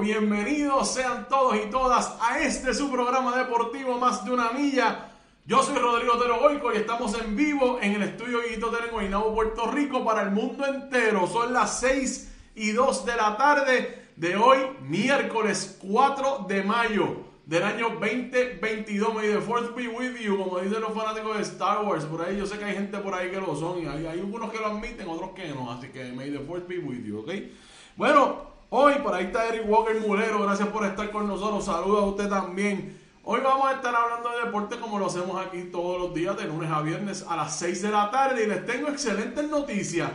bienvenidos sean todos y todas a este su programa deportivo Más de una Milla. Yo soy Rodrigo Otero Goico y estamos en vivo en el estudio Guito Otero Guaynabo, Puerto Rico para el mundo entero. Son las 6 y 2 de la tarde de hoy, miércoles 4 de mayo del año 2022. May the fourth be with you, como dicen los fanáticos de Star Wars. Por ahí yo sé que hay gente por ahí que lo son y hay, hay algunos que lo admiten, otros que no. Así que may the fourth be with you, ¿ok? Bueno, Hoy por ahí está Eric Walker Mulero, gracias por estar con nosotros, saludos a usted también. Hoy vamos a estar hablando de deporte como lo hacemos aquí todos los días, de lunes a viernes a las 6 de la tarde y les tengo excelentes noticias.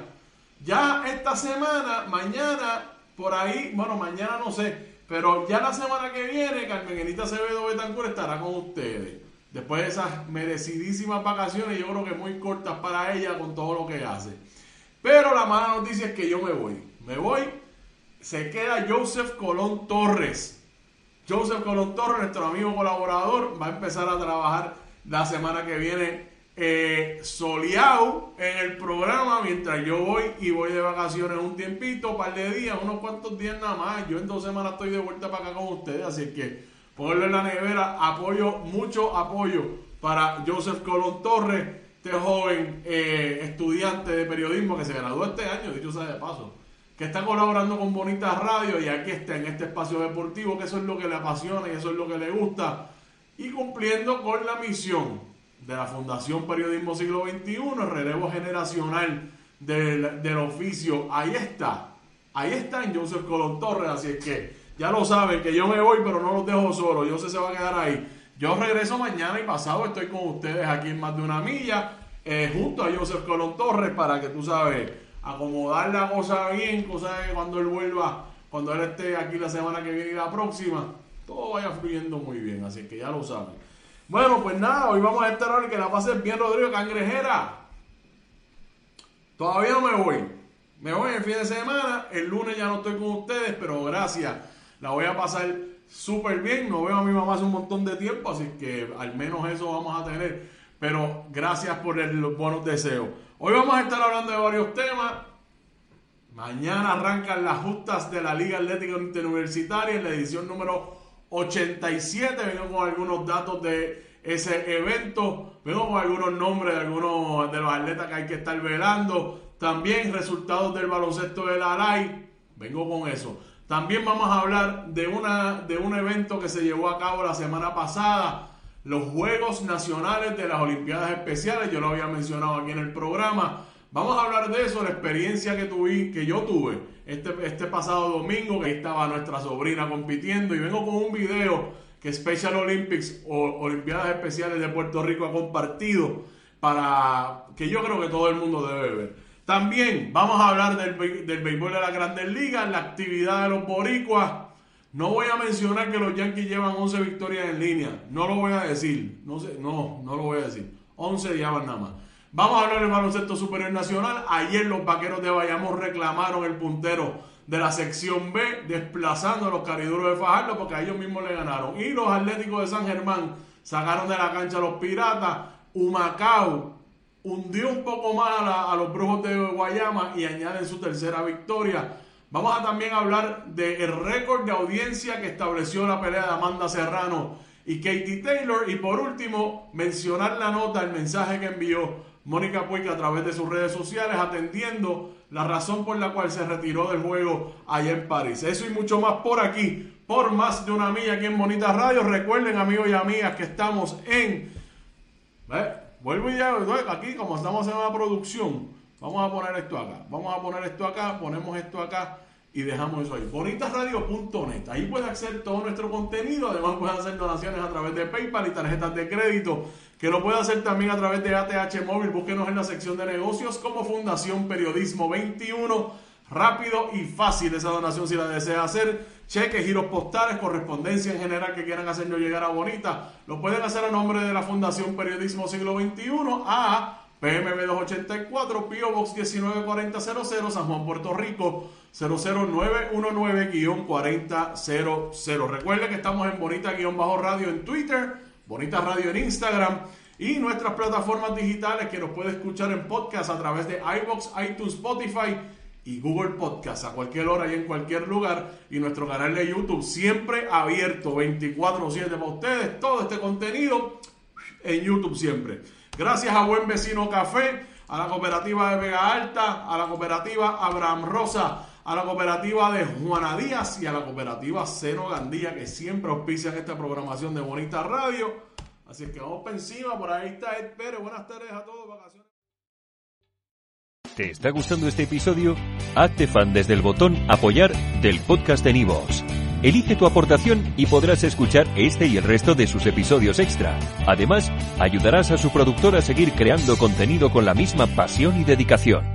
Ya esta semana, mañana, por ahí, bueno, mañana no sé, pero ya la semana que viene Carmen Acevedo Betancourt estará con ustedes. Después de esas merecidísimas vacaciones, yo creo que muy cortas para ella con todo lo que hace. Pero la mala noticia es que yo me voy. Me voy se queda Joseph Colón Torres. Joseph Colón Torres, nuestro amigo colaborador, va a empezar a trabajar la semana que viene eh, soleado en el programa mientras yo voy y voy de vacaciones un tiempito, un par de días, unos cuantos días nada más. Yo en dos semanas estoy de vuelta para acá con ustedes, así que ponerlo en la nevera, apoyo, mucho apoyo para Joseph Colón Torres, este joven eh, estudiante de periodismo que se graduó este año, dicho sea de paso que está colaborando con Bonitas Radio y aquí está en este espacio deportivo, que eso es lo que le apasiona y eso es lo que le gusta, y cumpliendo con la misión de la Fundación Periodismo Siglo XXI, el relevo generacional del, del oficio. Ahí está, ahí está en Joseph Colón Torres, así es que ya lo saben que yo me voy, pero no los dejo solo, yo sé se va a quedar ahí. Yo regreso mañana y pasado estoy con ustedes aquí en más de una milla, eh, junto a Joseph Colón Torres, para que tú sabes acomodar la cosa bien, cosa que cuando él vuelva, cuando él esté aquí la semana que viene y la próxima, todo vaya fluyendo muy bien, así que ya lo saben. Bueno, pues nada, hoy vamos a estar ahora que la pases bien, Rodrigo Cangrejera. Todavía no me voy. me voy el fin de semana, el lunes ya no estoy con ustedes, pero gracias, la voy a pasar súper bien, no veo a mi mamá hace un montón de tiempo, así que al menos eso vamos a tener, pero gracias por los buenos deseos. Hoy vamos a estar hablando de varios temas, mañana arrancan las justas de la Liga Atlética Interuniversitaria en la edición número 87, vengo con algunos datos de ese evento. Vengo con algunos nombres de algunos de los atletas que hay que estar velando. También resultados del baloncesto de la LAI. Vengo con eso. También vamos a hablar de, una, de un evento que se llevó a cabo la semana pasada. Los Juegos Nacionales de las Olimpiadas Especiales. Yo lo había mencionado aquí en el programa. Vamos a hablar de eso, la experiencia que tuve, que yo tuve este, este pasado domingo, que estaba nuestra sobrina compitiendo. Y vengo con un video que Special Olympics o Olimpiadas Especiales de Puerto Rico ha compartido para que yo creo que todo el mundo debe ver. También vamos a hablar del, del béisbol de la Grandes Ligas, la actividad de los boricuas. No voy a mencionar que los Yankees llevan 11 victorias en línea. No lo voy a decir. No, sé, no, no lo voy a decir. 11 llevan nada más. Vamos a hablar del baloncesto superior nacional. Ayer los vaqueros de Bayamón reclamaron el puntero de la sección B, desplazando a los cariduros de Fajardo porque a ellos mismos le ganaron. Y los Atléticos de San Germán sacaron de la cancha a los Piratas. Humacao hundió un poco más a, los Brujos de Guayama y añaden su tercera victoria. Vamos a también hablar del récord de audiencia que estableció la pelea de Amanda Serrano y Katie Taylor. Y por último, mencionar la nota, el mensaje que envió Mónica Puig a través de sus redes sociales atendiendo la razón por la cual se retiró del juego allá en París. Eso y mucho más por aquí, por más de una milla aquí en Bonita Radio. Recuerden amigos y amigas que estamos en... Vuelvo y ya, aquí como estamos en una producción, vamos a poner esto acá, vamos a poner esto acá, ponemos esto acá y dejamos eso ahí. Bonitasradio.net. Ahí puede hacer todo nuestro contenido. Además, puede hacer donaciones a través de PayPal y tarjetas de crédito. Que lo puede hacer también a través de ATH Móvil. Búsquenos en la sección de negocios como Fundación Periodismo 21. Rápido y fácil esa donación si la desea hacer. Cheques, giros postales, correspondencia en general que quieran hacernos llegar a Bonita. Lo pueden hacer a nombre de la Fundación Periodismo Siglo XXI a PMB 284, Pio Box 194000, San Juan, Puerto Rico 00919-4000. Recuerden que estamos en Bonita-Radio en Twitter, Bonita Radio en Instagram y nuestras plataformas digitales que nos puede escuchar en podcast a través de iBox, iTunes, Spotify y Google Podcast a cualquier hora y en cualquier lugar. Y nuestro canal de YouTube siempre abierto 24-7 para ustedes. Todo este contenido en YouTube siempre. Gracias a Buen Vecino Café, a la cooperativa de Vega Alta, a la cooperativa Abraham Rosa a la cooperativa de Juana Díaz y a la cooperativa Cero Gandía, que siempre auspician esta programación de Bonita Radio. Así que vamos para encima, por ahí está Ed Pérez. Buenas tardes a todos, vacaciones. ¿Te está gustando este episodio? Hazte fan desde el botón apoyar del podcast de Nivos. Elige tu aportación y podrás escuchar este y el resto de sus episodios extra. Además, ayudarás a su productor a seguir creando contenido con la misma pasión y dedicación.